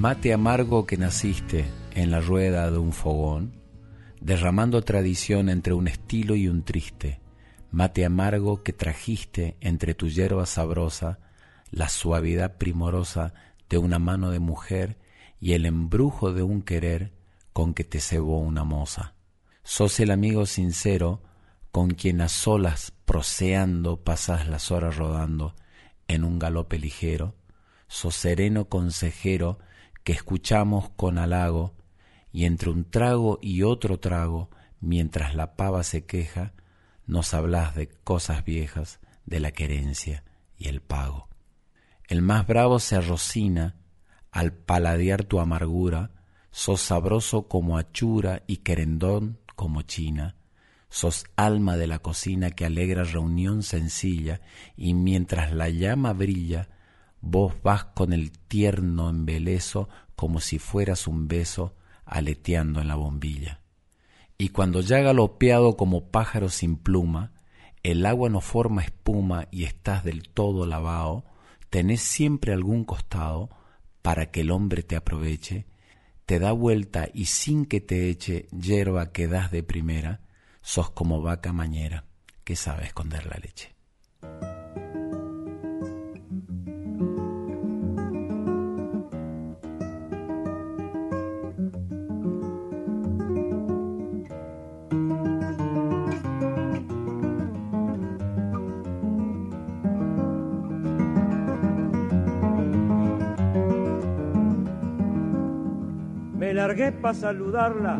Mate amargo que naciste en la rueda de un fogón, derramando tradición entre un estilo y un triste, mate amargo que trajiste entre tu hierba sabrosa, la suavidad primorosa de una mano de mujer y el embrujo de un querer con que te cebó una moza. Sos el amigo sincero con quien a solas proseando pasas las horas rodando en un galope ligero, sos sereno consejero que escuchamos con halago, y entre un trago y otro trago, mientras la pava se queja, nos hablas de cosas viejas, de la querencia y el pago. El más bravo se arrocina al paladear tu amargura, sos sabroso como achura y querendón como china, sos alma de la cocina que alegra reunión sencilla, y mientras la llama brilla, vos vas con el tierno embeleso como si fueras un beso aleteando en la bombilla. Y cuando ya galopeado como pájaro sin pluma, el agua no forma espuma y estás del todo lavado, tenés siempre algún costado para que el hombre te aproveche, te da vuelta y sin que te eche hierba que das de primera, sos como vaca mañera que sabe esconder la leche. Para saludarla,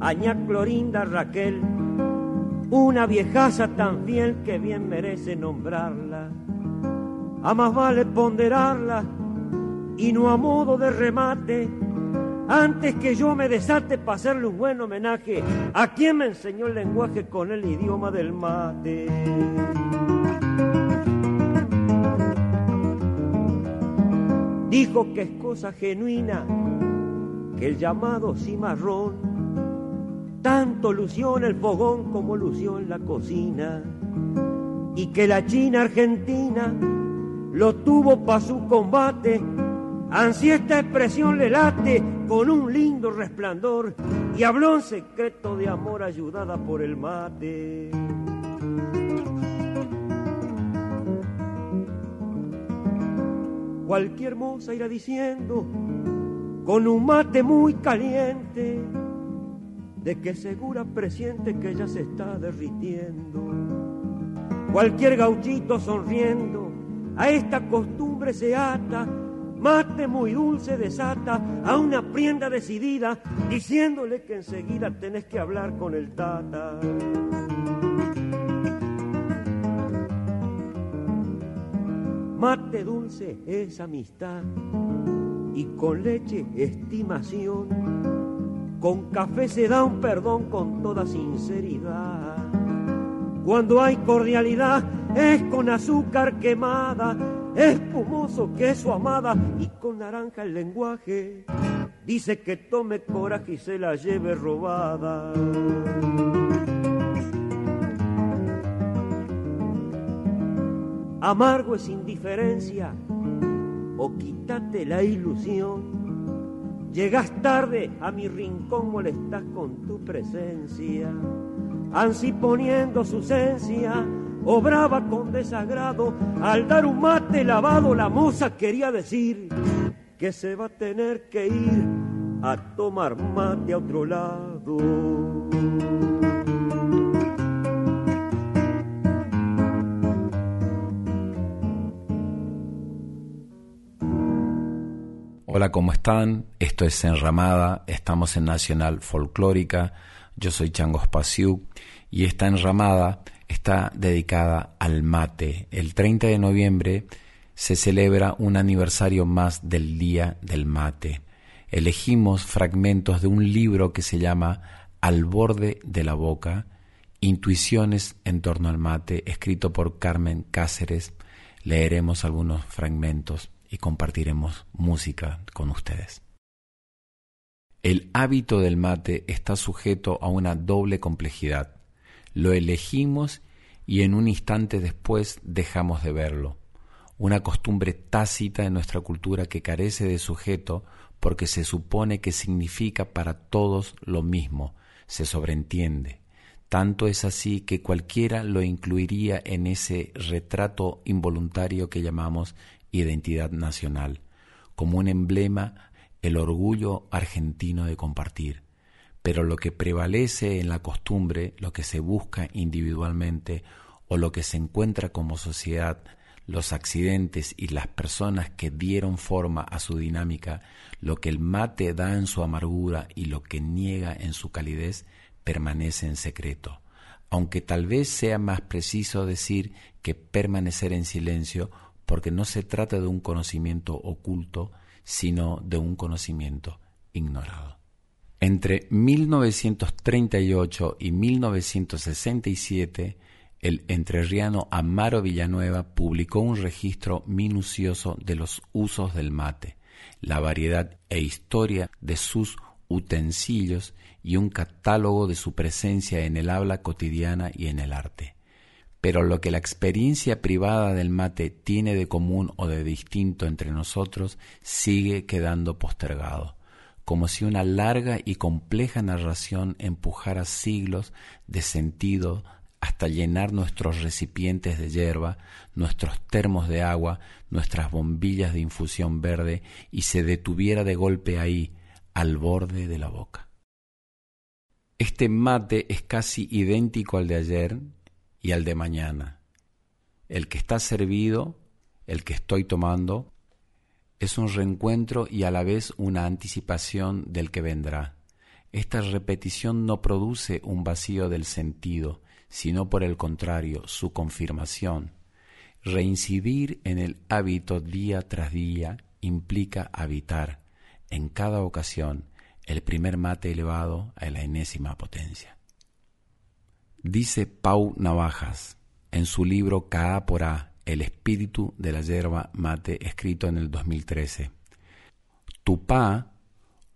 aña Clorinda Raquel, una viejaza tan fiel que bien merece nombrarla. A más vale ponderarla y no a modo de remate, antes que yo me desate para hacerle un buen homenaje a quien me enseñó el lenguaje con el idioma del mate. Dijo que es cosa genuina que el llamado cimarrón tanto lució en el fogón como lució en la cocina y que la China argentina lo tuvo para su combate. Ansí esta expresión le late con un lindo resplandor y habló en secreto de amor ayudada por el mate. Cualquier moza irá diciendo con un mate muy caliente, de que segura presiente que ya se está derritiendo. Cualquier gauchito sonriendo a esta costumbre se ata, mate muy dulce desata a una prienda decidida, diciéndole que enseguida tenés que hablar con el tata. Mate dulce es amistad y con leche estimación. Con café se da un perdón con toda sinceridad. Cuando hay cordialidad es con azúcar quemada, espumoso queso amada y con naranja el lenguaje. dice que tome coraje y se la lleve robada. Amargo es indiferencia o quítate la ilusión. Llegas tarde a mi rincón, molestas con tu presencia. Ansí poniendo su esencia, obraba con desagrado. Al dar un mate lavado, la moza quería decir que se va a tener que ir a tomar mate a otro lado. Hola, ¿cómo están? Esto es Enramada, estamos en Nacional Folclórica, yo soy Chango Spasiuk y esta enramada está dedicada al mate. El 30 de noviembre se celebra un aniversario más del Día del Mate. Elegimos fragmentos de un libro que se llama Al borde de la boca, Intuiciones en torno al mate, escrito por Carmen Cáceres. Leeremos algunos fragmentos y compartiremos música con ustedes. El hábito del mate está sujeto a una doble complejidad. Lo elegimos y en un instante después dejamos de verlo una costumbre tácita en nuestra cultura que carece de sujeto porque se supone que significa para todos lo mismo, se sobreentiende. Tanto es así que cualquiera lo incluiría en ese retrato involuntario que llamamos identidad nacional, como un emblema, el orgullo argentino de compartir. Pero lo que prevalece en la costumbre, lo que se busca individualmente o lo que se encuentra como sociedad, los accidentes y las personas que dieron forma a su dinámica, lo que el mate da en su amargura y lo que niega en su calidez, permanece en secreto, aunque tal vez sea más preciso decir que permanecer en silencio porque no se trata de un conocimiento oculto, sino de un conocimiento ignorado. Entre 1938 y 1967, el entrerriano Amaro Villanueva publicó un registro minucioso de los usos del mate, la variedad e historia de sus utensilios y un catálogo de su presencia en el habla cotidiana y en el arte. Pero lo que la experiencia privada del mate tiene de común o de distinto entre nosotros sigue quedando postergado, como si una larga y compleja narración empujara siglos de sentido hasta llenar nuestros recipientes de hierba, nuestros termos de agua, nuestras bombillas de infusión verde y se detuviera de golpe ahí, al borde de la boca. Este mate es casi idéntico al de ayer y al de mañana. El que está servido, el que estoy tomando, es un reencuentro y a la vez una anticipación del que vendrá. Esta repetición no produce un vacío del sentido, sino por el contrario, su confirmación. Reincidir en el hábito día tras día implica habitar, en cada ocasión, el primer mate elevado a la enésima potencia. Dice Pau Navajas en su libro Ka por A, El espíritu de la yerba mate, escrito en el 2013. Tupá,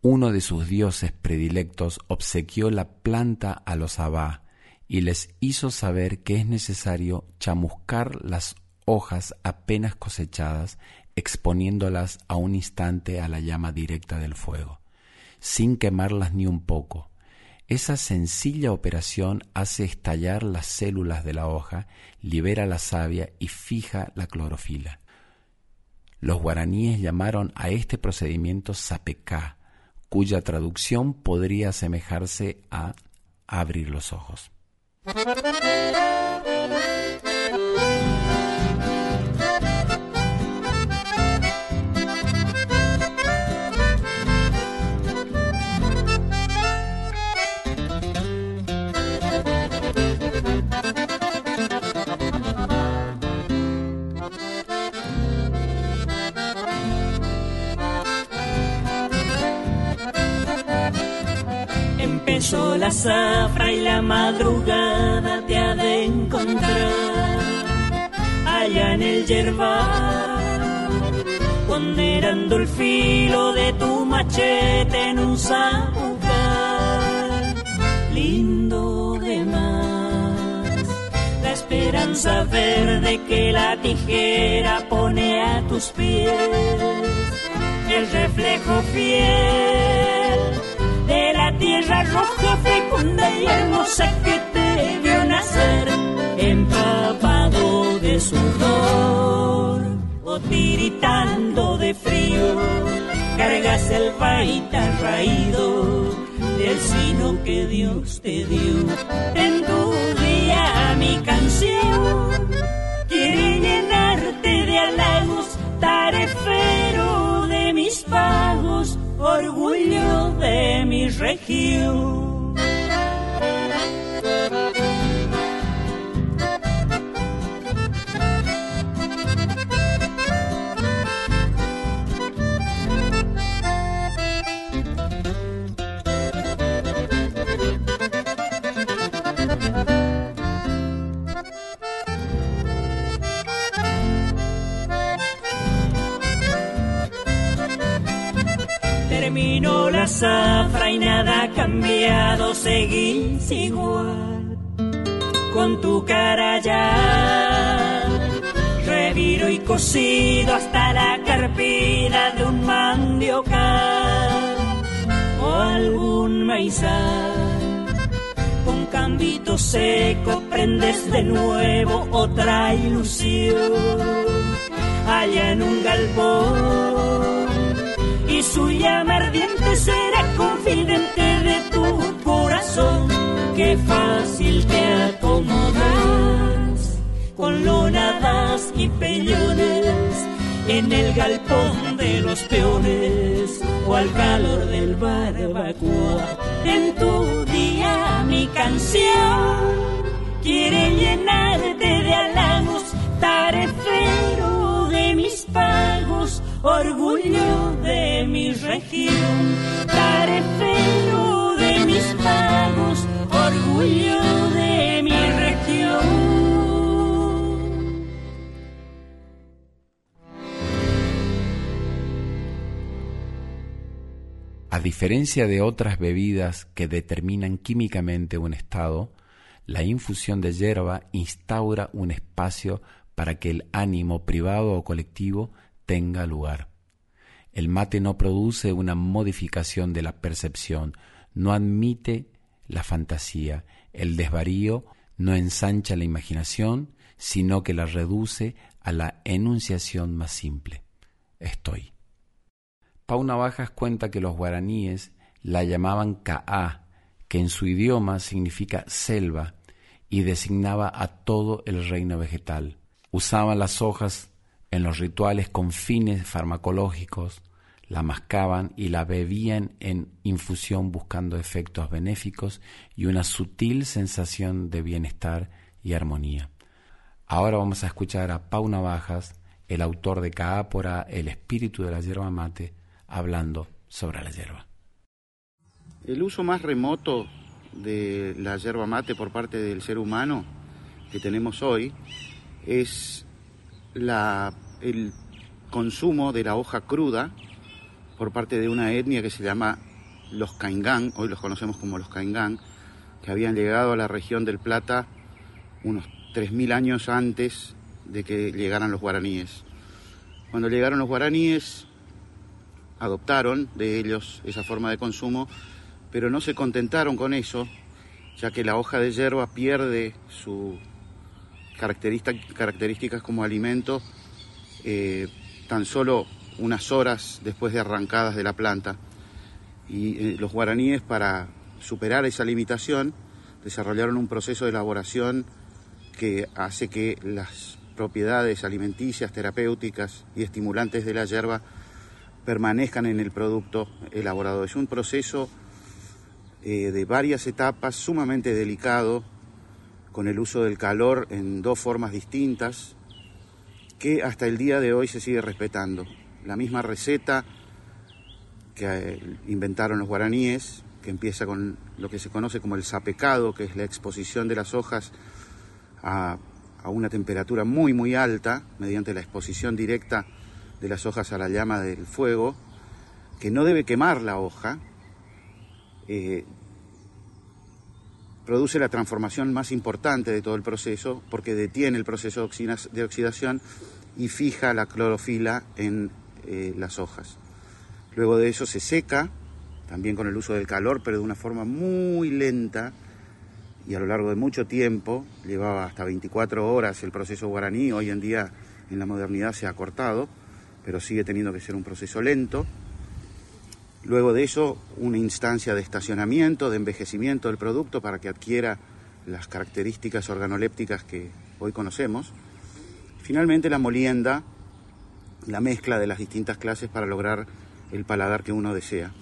uno de sus dioses predilectos, obsequió la planta a los abá, y les hizo saber que es necesario chamuscar las hojas apenas cosechadas, exponiéndolas a un instante a la llama directa del fuego, sin quemarlas ni un poco. Esa sencilla operación hace estallar las células de la hoja, libera la savia y fija la clorofila. Los guaraníes llamaron a este procedimiento sapecá, cuya traducción podría asemejarse a abrir los ojos. Empezó la zafra y la madrugada te ha de encontrar. Allá en el yerba ponderando el filo de tu machete en un sabucar, lindo de más, la esperanza verde que la tijera pone a tus pies, el reflejo fiel tierra roja, fecunda y hermosa que te vio nacer, empapado de sudor o tiritando de frío, cargas el baita raído del sino que Dios te dio. En tu día mi canción quiere llenarte de halagos, tarefero de mis pagos, orgullo de mi región. Terminó la zafra y nada ha cambiado, seguís igual con tu cara ya. Reviro y cocido hasta la carpida de un mandiocar o algún maizal. Con cambito seco prendes de nuevo otra ilusión allá en un galpón su llama ardiente será confidente de tu corazón. Qué fácil te acomodas con lonadas y peñones en el galpón de los peones o al calor del barbacoa. En tu día mi canción quiere llenarte de halagos, tarefero de mis pagos orgullo de mi región, tarefero de mis pagos, orgullo de mi región. A diferencia de otras bebidas que determinan químicamente un estado, la infusión de hierba instaura un espacio para que el ánimo privado o colectivo tenga lugar. El mate no produce una modificación de la percepción, no admite la fantasía, el desvarío no ensancha la imaginación, sino que la reduce a la enunciación más simple. Estoy. Pau Navajas cuenta que los guaraníes la llamaban Ka'a, que en su idioma significa selva y designaba a todo el reino vegetal. Usaban las hojas en los rituales con fines farmacológicos, la mascaban y la bebían en infusión buscando efectos benéficos y una sutil sensación de bienestar y armonía. Ahora vamos a escuchar a Pau Navajas, el autor de Caápora, El espíritu de la yerba mate, hablando sobre la yerba. El uso más remoto de la yerba mate por parte del ser humano que tenemos hoy es la, el consumo de la hoja cruda por parte de una etnia que se llama los Caingán, hoy los conocemos como los Caingán, que habían llegado a la región del Plata unos 3.000 años antes de que llegaran los guaraníes. Cuando llegaron los guaraníes, adoptaron de ellos esa forma de consumo, pero no se contentaron con eso, ya que la hoja de hierba pierde sus características como alimento eh, tan solo unas horas después de arrancadas de la planta. Y eh, los guaraníes, para superar esa limitación, desarrollaron un proceso de elaboración que hace que las propiedades alimenticias, terapéuticas y estimulantes de la hierba permanezcan en el producto elaborado. Es un proceso eh, de varias etapas, sumamente delicado, con el uso del calor en dos formas distintas, que hasta el día de hoy se sigue respetando. La misma receta que eh, inventaron los guaraníes, que empieza con lo que se conoce como el sapecado, que es la exposición de las hojas a, una temperatura muy muy alta, mediante la exposición directa de las hojas a la llama del fuego, que no debe quemar la hoja, eh, produce la transformación más importante de todo el proceso porque detiene el proceso de oxidación y fija la clorofila en eh, las hojas. Luego de eso se seca, también con el uso del calor, pero de una forma muy lenta y a lo largo de mucho tiempo, llevaba hasta 24 horas el proceso guaraní, hoy en día en la modernidad se ha cortado, pero sigue teniendo que ser un proceso lento. Luego de eso, una instancia de estacionamiento, de envejecimiento del producto para que adquiera las características organolépticas que hoy conocemos. Finalmente, la molienda, la mezcla de las distintas clases para lograr el paladar que uno desea.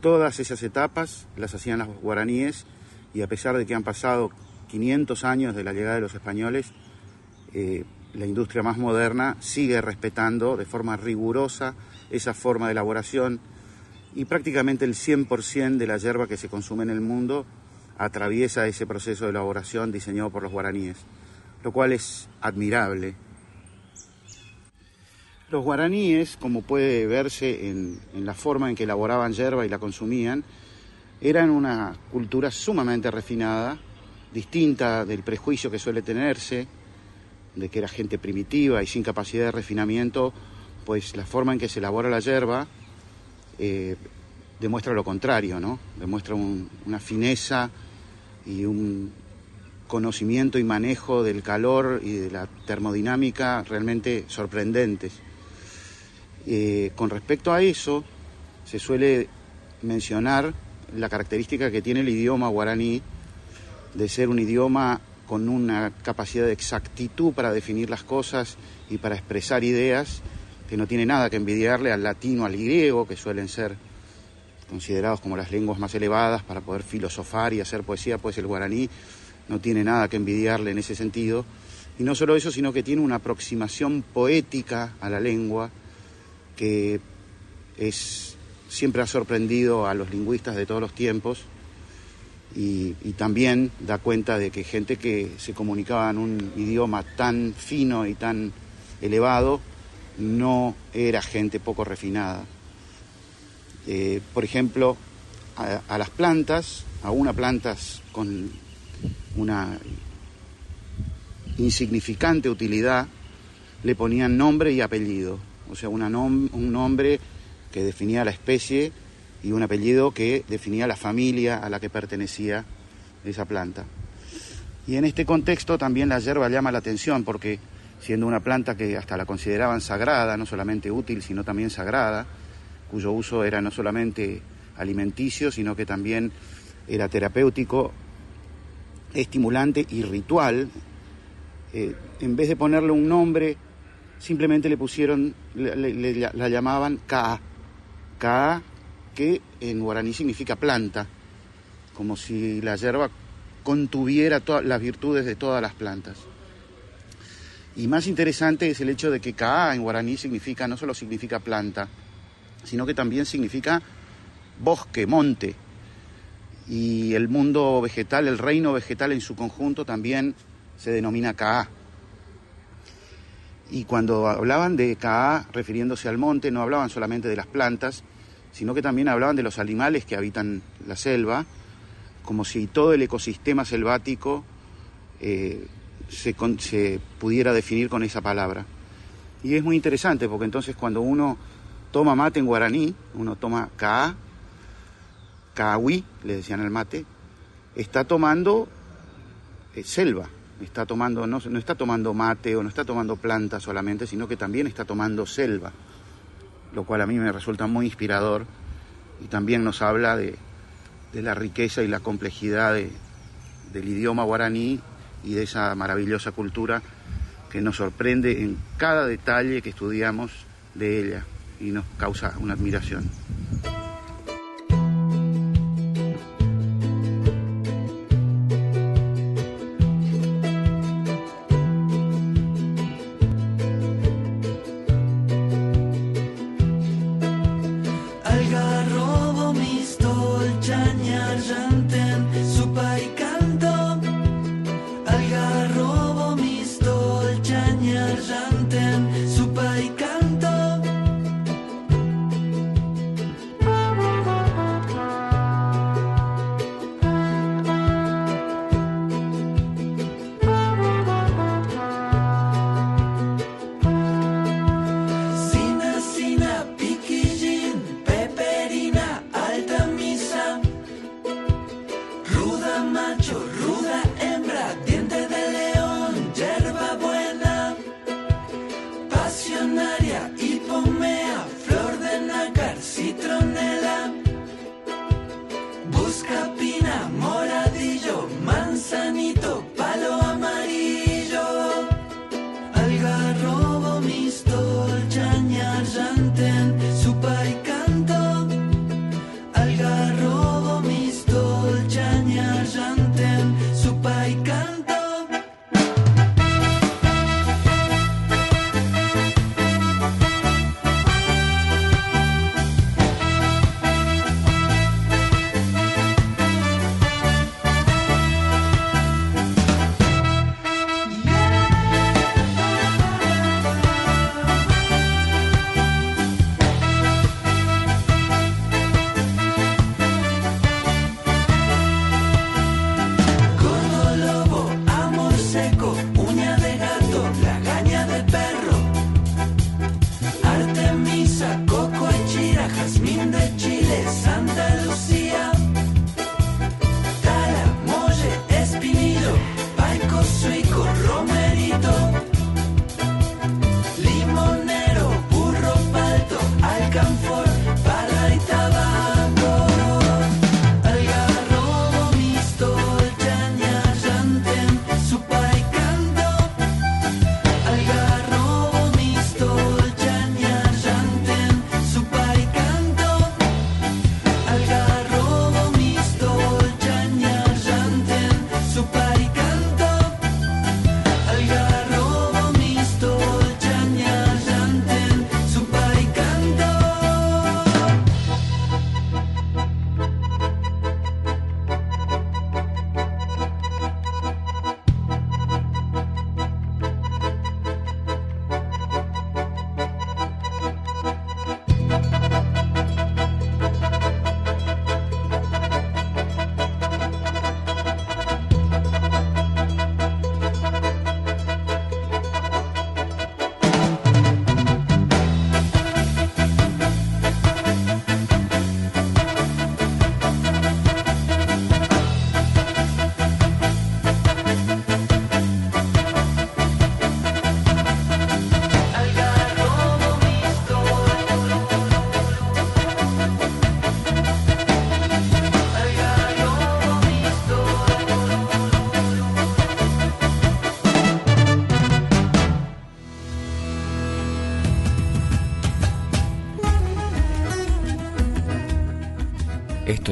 Todas esas etapas las hacían los guaraníes y a pesar de que han pasado 500 años de la llegada de los españoles, eh, la industria más moderna sigue respetando de forma rigurosa esa forma de elaboración y prácticamente el 100% de la hierba que se consume en el mundo atraviesa ese proceso de elaboración diseñado por los guaraníes, lo cual es admirable. Los guaraníes, como puede verse en, la forma en que elaboraban hierba y la consumían, eran una cultura sumamente refinada, distinta del prejuicio que suele tenerse, de que era gente primitiva y sin capacidad de refinamiento, pues la forma en que se elabora la hierba eh, demuestra lo contrario, ¿no? Demuestra una fineza y un conocimiento y manejo del calor y de la termodinámica realmente sorprendentes. Eh, con respecto a eso, se suele mencionar la característica que tiene el idioma guaraní de ser un idioma con una capacidad de exactitud para definir las cosas y para expresar ideas que no tiene nada que envidiarle al latino, al griego, que suelen ser considerados como las lenguas más elevadas para poder filosofar y hacer poesía, pues el guaraní no tiene nada que envidiarle en ese sentido. Y no solo eso, sino que tiene una aproximación poética a la lengua que es, siempre ha sorprendido a los lingüistas de todos los tiempos y, también da cuenta de que gente que se comunicaba en un idioma tan fino y tan elevado no era gente poco refinada. Eh, por ejemplo, a, las plantas, a una plantas con una insignificante utilidad, le ponían nombre y apellido, o sea, un nombre que definía la especie y un apellido que definía la familia a la que pertenecía esa planta. Y en este contexto también la hierba llama la atención porque siendo una planta que hasta la consideraban sagrada, no solamente útil, sino también sagrada, cuyo uso era no solamente alimenticio, sino que también era terapéutico, estimulante y ritual, eh, en vez de ponerle un nombre, simplemente le pusieron, la llamaban Ka. Ka que en guaraní significa planta, como si la hierba contuviera todas las virtudes de todas las plantas. Y más interesante es el hecho de que Kaa en guaraní significa, no solo significa planta, sino que también significa bosque, monte. Y el mundo vegetal, el reino vegetal en su conjunto también se denomina Kaa. Y cuando hablaban de Kaa refiriéndose al monte, no hablaban solamente de las plantas, sino que también hablaban de los animales que habitan la selva, como si todo el ecosistema selvático eh, se, pudiera definir con esa palabra. Y es muy interesante porque entonces cuando uno toma mate en guaraní, uno toma ka, kawi, le decían al mate, está tomando eh, selva, está tomando, no, no está tomando mate o no está tomando planta solamente, sino que también está tomando selva lo cual a mí me resulta muy inspirador y también nos habla de, la riqueza y la complejidad del idioma guaraní y de esa maravillosa cultura que nos sorprende en cada detalle que estudiamos de ella y nos causa una admiración.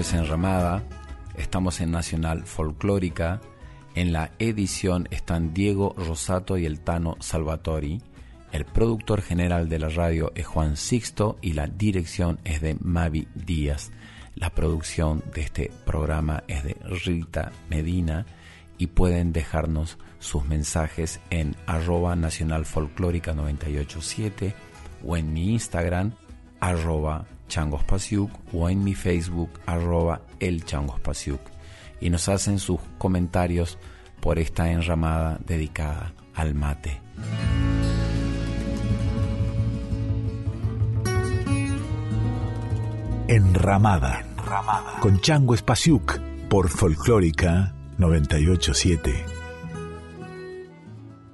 Esto es Enramada, estamos en Nacional Folclórica, en la edición están Diego Rosato y el Tano Salvatori, el productor general de la radio es Juan Sixto y la dirección es de Mavi Díaz. La producción de este programa es de Rita Medina y pueden dejarnos sus mensajes en arroba nacional folclórica 987 o en mi Instagram arroba changospasiuk o en mi Facebook arroba el changospasiuk y nos hacen sus comentarios por esta enramada dedicada al mate. Enramada. Con Chango Espasiuk por Folclórica 987.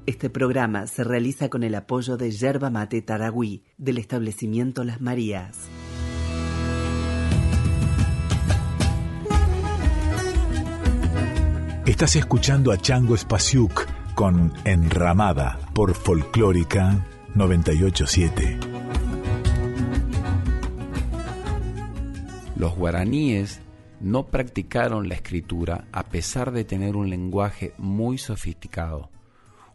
Este programa se realiza con el apoyo de Yerba Mate Taragüí del establecimiento Las Marías. Estás escuchando a Chango Espasiuk con Enramada por Folclórica 987. Los guaraníes no practicaron la escritura a pesar de tener un lenguaje muy sofisticado.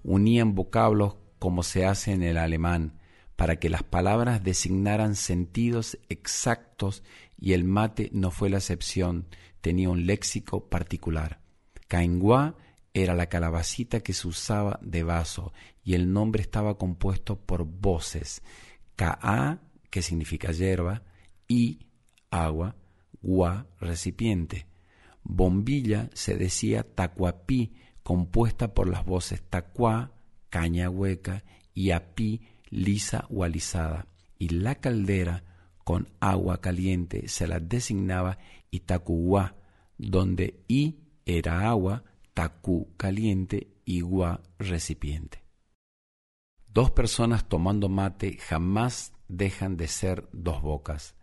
Unían vocablos como se hace en el alemán para que las palabras designaran sentidos exactos y el mate no fue la excepción, tenía un léxico particular. Caingua era la calabacita que se usaba de vaso y el nombre estaba compuesto por voces. Ka, que significa hierba, y agua, gua, recipiente. Bombilla se decía tacuapí, compuesta por las voces tacuá, caña hueca, y apí, lisa o alisada. Y la caldera con agua caliente se la designaba itacuguá, donde i era agua, tacú caliente y gua recipiente. Dos personas tomando mate jamás dejan de ser dos bocas.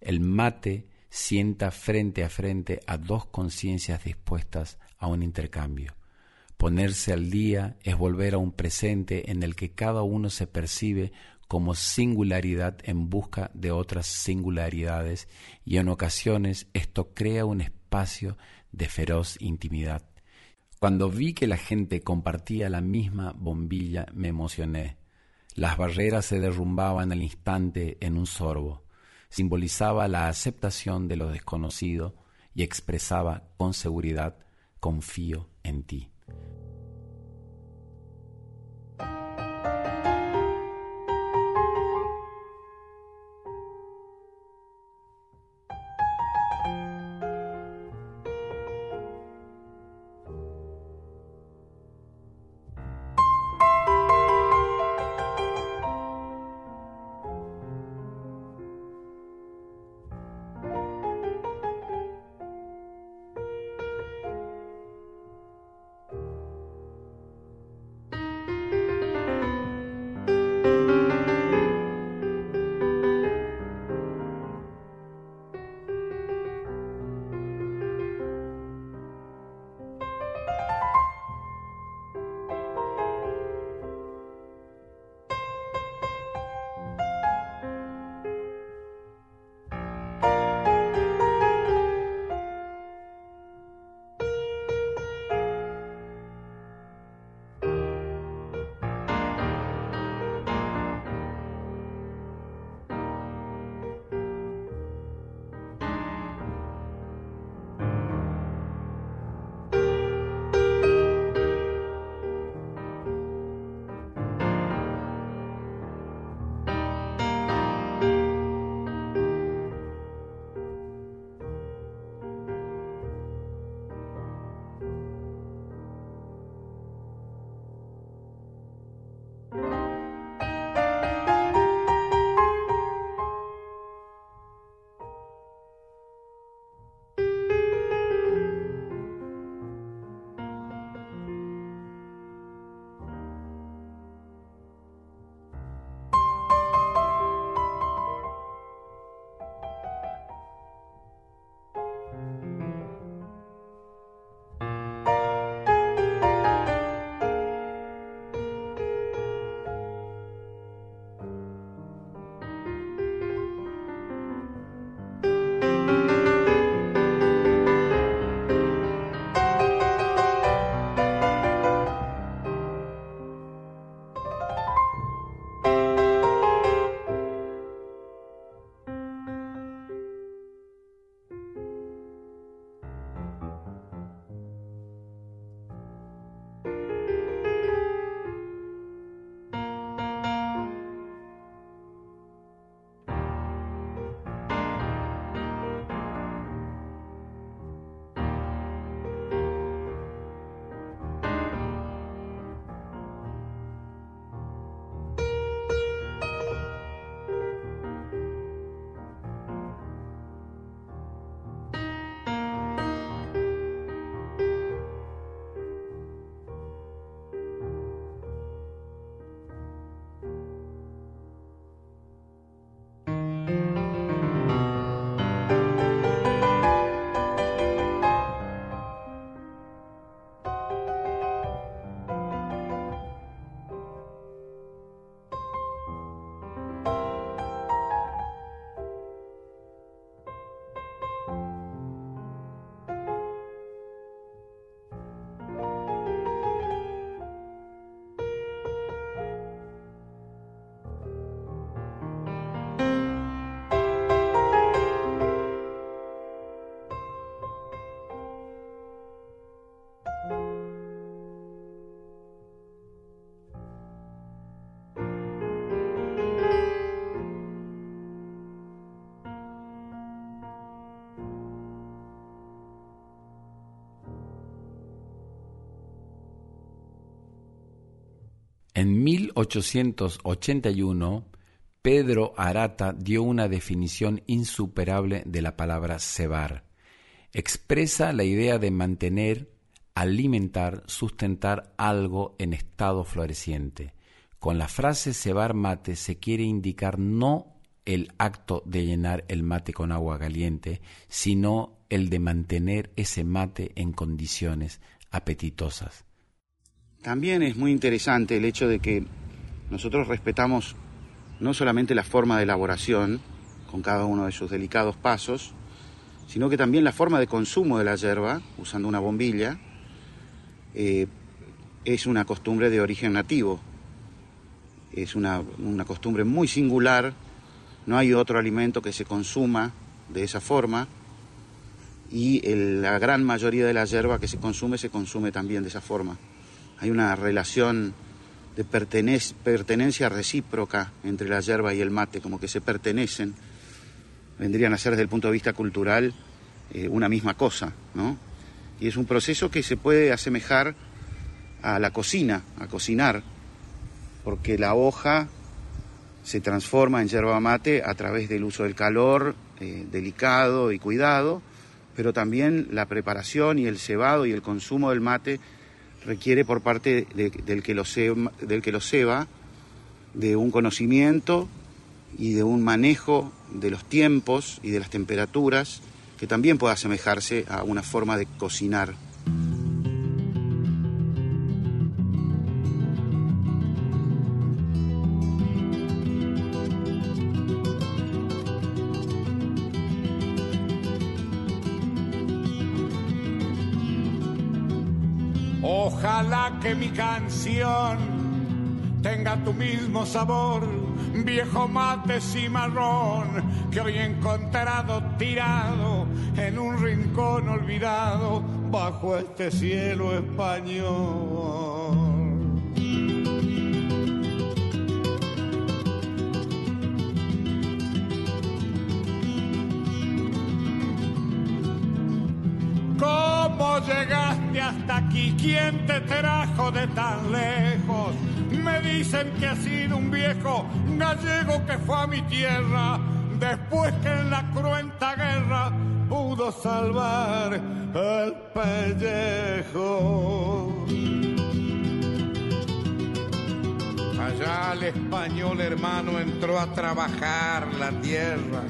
El mate sienta frente a frente a dos conciencias dispuestas a un intercambio. Ponerse al día es volver a un presente en el que cada uno se percibe como singularidad en busca de otras singularidades y en ocasiones esto crea un espacio de feroz intimidad. Cuando vi que la gente compartía la misma bombilla me emocioné. Las barreras se derrumbaban al instante en un sorbo. Simbolizaba la aceptación de lo desconocido y expresaba con seguridad confío en ti. 1881, Pedro Arata dio una definición insuperable de la palabra cebar. Expresa la idea de mantener, alimentar, sustentar algo en estado floreciente. Con la frase cebar mate se quiere indicar no el acto de llenar el mate con agua caliente, sino el de mantener ese mate en condiciones apetitosas. También es muy interesante el hecho de que nosotros respetamos no solamente la forma de elaboración, con cada uno de sus delicados pasos, sino que también la forma de consumo de la yerba, usando una bombilla, eh, es una costumbre de origen nativo. Es una, costumbre muy singular, no hay otro alimento que se consuma de esa forma y la gran mayoría de la yerba que se consume se consume también de esa forma. Hay una relación de pertenencia recíproca entre la yerba y el mate, como que se pertenecen, vendrían a ser desde el punto de vista cultural eh, una misma cosa, ¿no? Y es un proceso que se puede asemejar a la cocina, a cocinar, porque la hoja se transforma en yerba mate a través del uso del calor eh, delicado y cuidado, pero también la preparación y el cebado y el consumo del mate requiere por parte del, que lo ceba, del que lo ceba de un conocimiento y de un manejo de los tiempos y de las temperaturas que también pueda asemejarse a una forma de cocinar. Ojalá que mi canción tenga tu mismo sabor, viejo mate cimarrón, que hoy he encontrado tirado en un rincón olvidado bajo este cielo español. ¿Quién te trajo de tan lejos? Me dicen que ha sido un viejo gallego que fue a mi tierra después que en la cruenta guerra pudo salvar el pellejo. Allá el español hermano entró a trabajar la tierra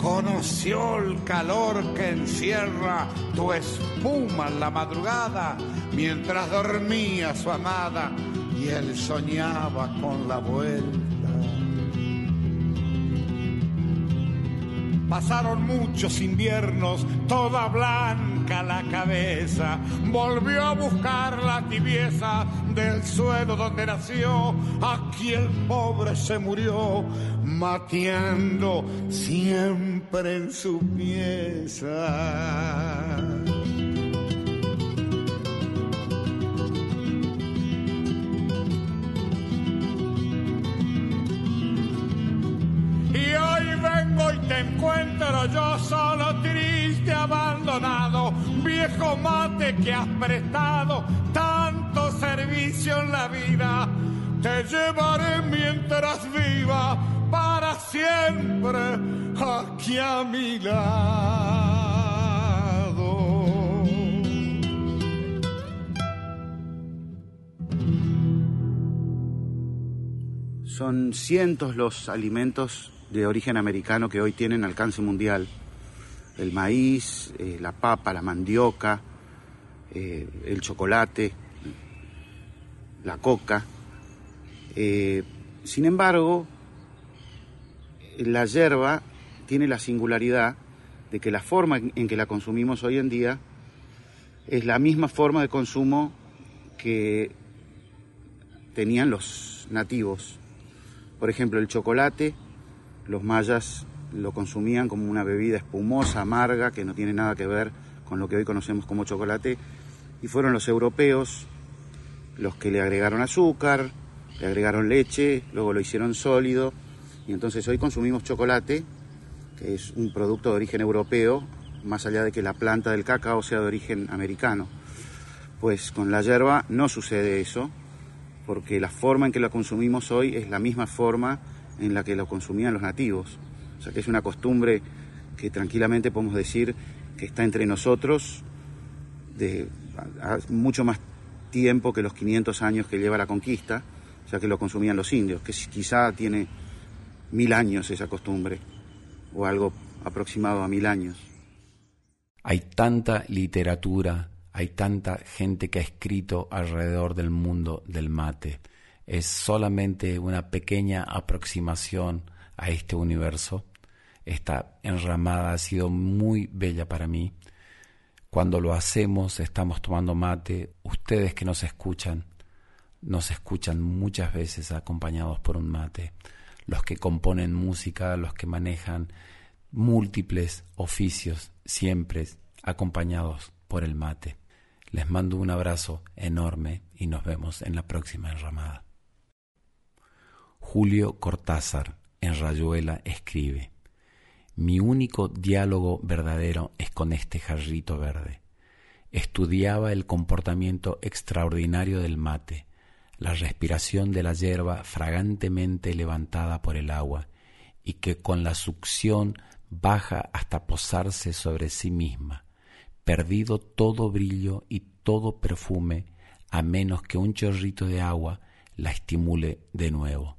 conoció el calor que encierra tu espuma en la madrugada mientras dormía su amada y él soñaba con la vuelta. Pasaron muchos inviernos, toda blanca la cabeza, volvió a buscar la tibieza del suelo donde nació, aquí el pobre se murió, mateando siempre en su pieza. Te encuentro yo solo, triste, abandonado, viejo mate que has prestado tanto servicio en la vida. Te llevaré mientras viva para siempre aquí a mi lado. Son cientos los alimentos de origen americano que hoy tienen alcance mundial. El maíz, eh, la papa, la mandioca, eh, el chocolate, la coca. Eh, sin embargo, la yerba tiene la singularidad de que la forma en que la consumimos hoy en día es la misma forma de consumo que tenían los nativos. Por ejemplo, el chocolate los mayas lo consumían como una bebida espumosa, amarga, que no tiene nada que ver con lo que hoy conocemos como chocolate, y fueron los europeos los que le agregaron azúcar, le agregaron leche, luego lo hicieron sólido, y entonces hoy consumimos chocolate, que es un producto de origen europeo, más allá de que la planta del cacao sea de origen americano. Pues con la hierba no sucede eso, porque la forma en que la consumimos hoy es la misma forma en la que lo consumían los nativos. O sea que es una costumbre que tranquilamente podemos decir que está entre nosotros de mucho más tiempo que los 500 años que lleva la conquista, o sea que lo consumían los indios, que quizá tiene mil años esa costumbre, o algo aproximado a mil años. Hay tanta literatura, hay tanta gente que ha escrito alrededor del mundo del mate. Es solamente una pequeña aproximación a este universo. Esta enramada ha sido muy bella para mí. Cuando lo hacemos, estamos tomando mate. Ustedes que nos escuchan, nos escuchan muchas veces acompañados por un mate. Los que componen música, los que manejan múltiples oficios, siempre acompañados por el mate. Les mando un abrazo enorme y nos vemos en la próxima enramada. Julio Cortázar en Rayuela escribe, Mi único diálogo verdadero es con este jarrito verde. Estudiaba el comportamiento extraordinario del mate, la respiración de la hierba fragantemente levantada por el agua y que con la succión baja hasta posarse sobre sí misma, perdido todo brillo y todo perfume, a menos que un chorrito de agua la estimule de nuevo.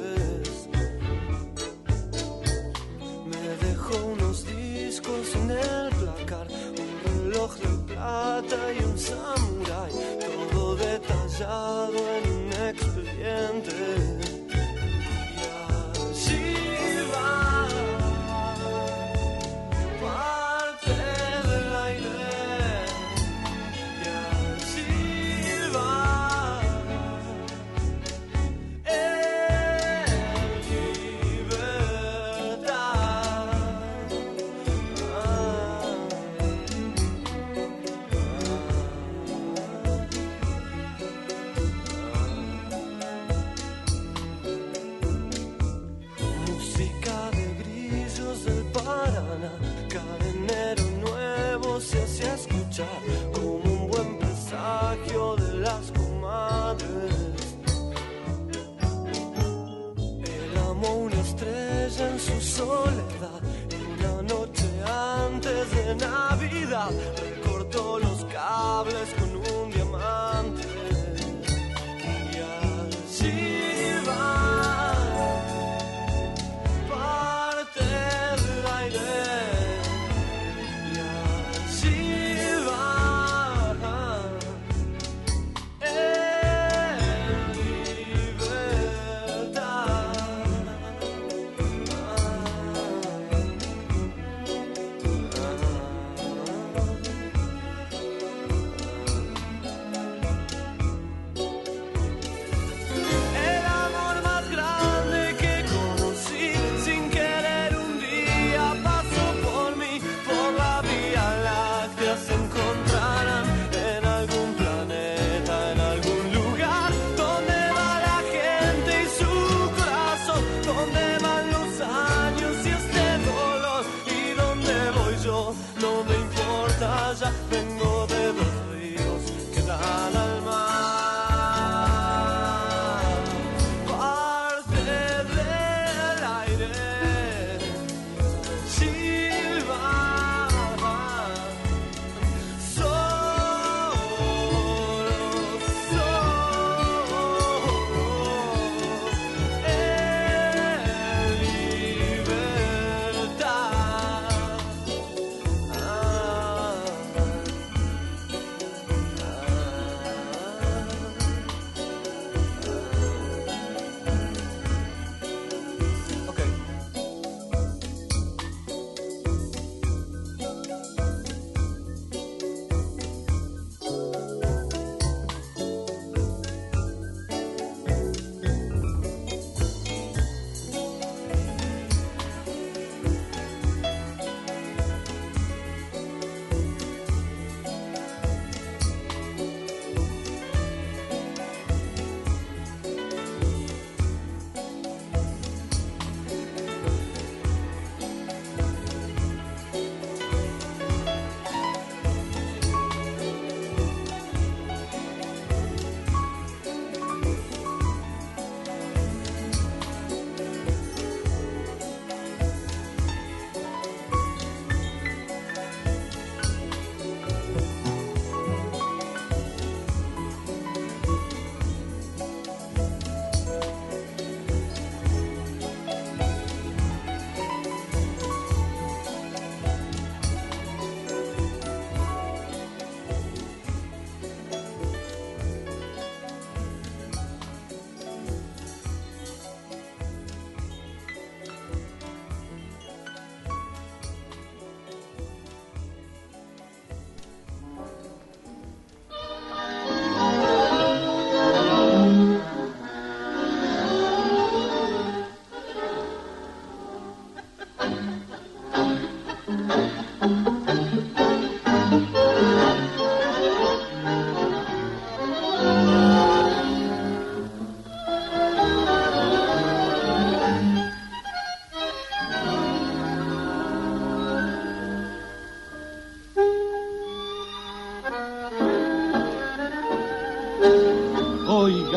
detallado en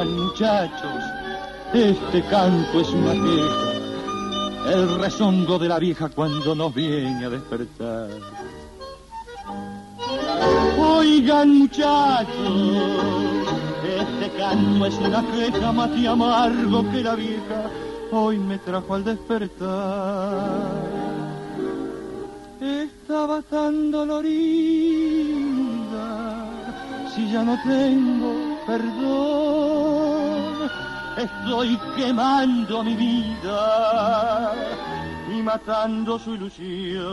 Muchachos, este canto es una queja, el rezongo de la vieja cuando nos viene a despertar. Oigan muchachos, este canto es una queja y amargo que la vieja hoy me trajo al despertar. Estaba tan dolorida, si ya no tengo perdón, estoy quemando mi vida y matando su ilusión.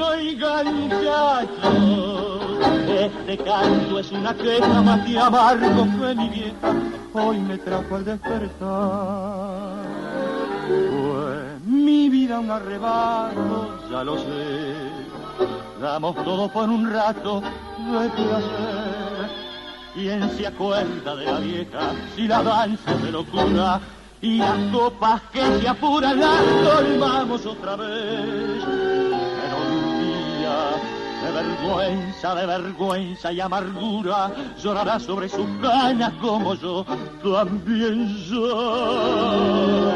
Oigan, muchachos, este canto es una queja más que amargo que mi vieja hoy me trajo al despertar. Fue mi vida un arrebato, ya lo sé. Damos todo por un rato de placer. ¿Quién se acuerda de la vieja si la danza de locura y las copas que se apuran las colmamos otra vez? Pero un día de vergüenza, de vergüenza y amargura llorará sobre sus canas como yo también lloré.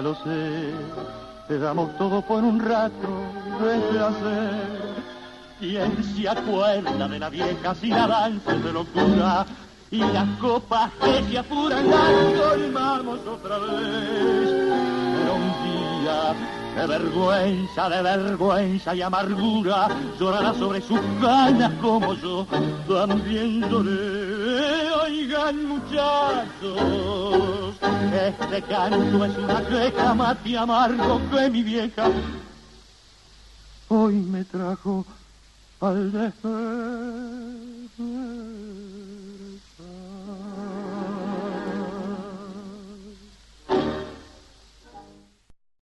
Lo sé. Te damos todo por un rato de placer. ¿Quién se acuerda de la vieja si la danza es de locura? Y las copas que se apuran las colmamos otra vez. Pero un día de vergüenza, de vergüenza y amargura llorará sobre sus canas como yo también lloré. Oigan muchachos, este canto es una queja más y amargo que mi vieja hoy me trajo al despertar.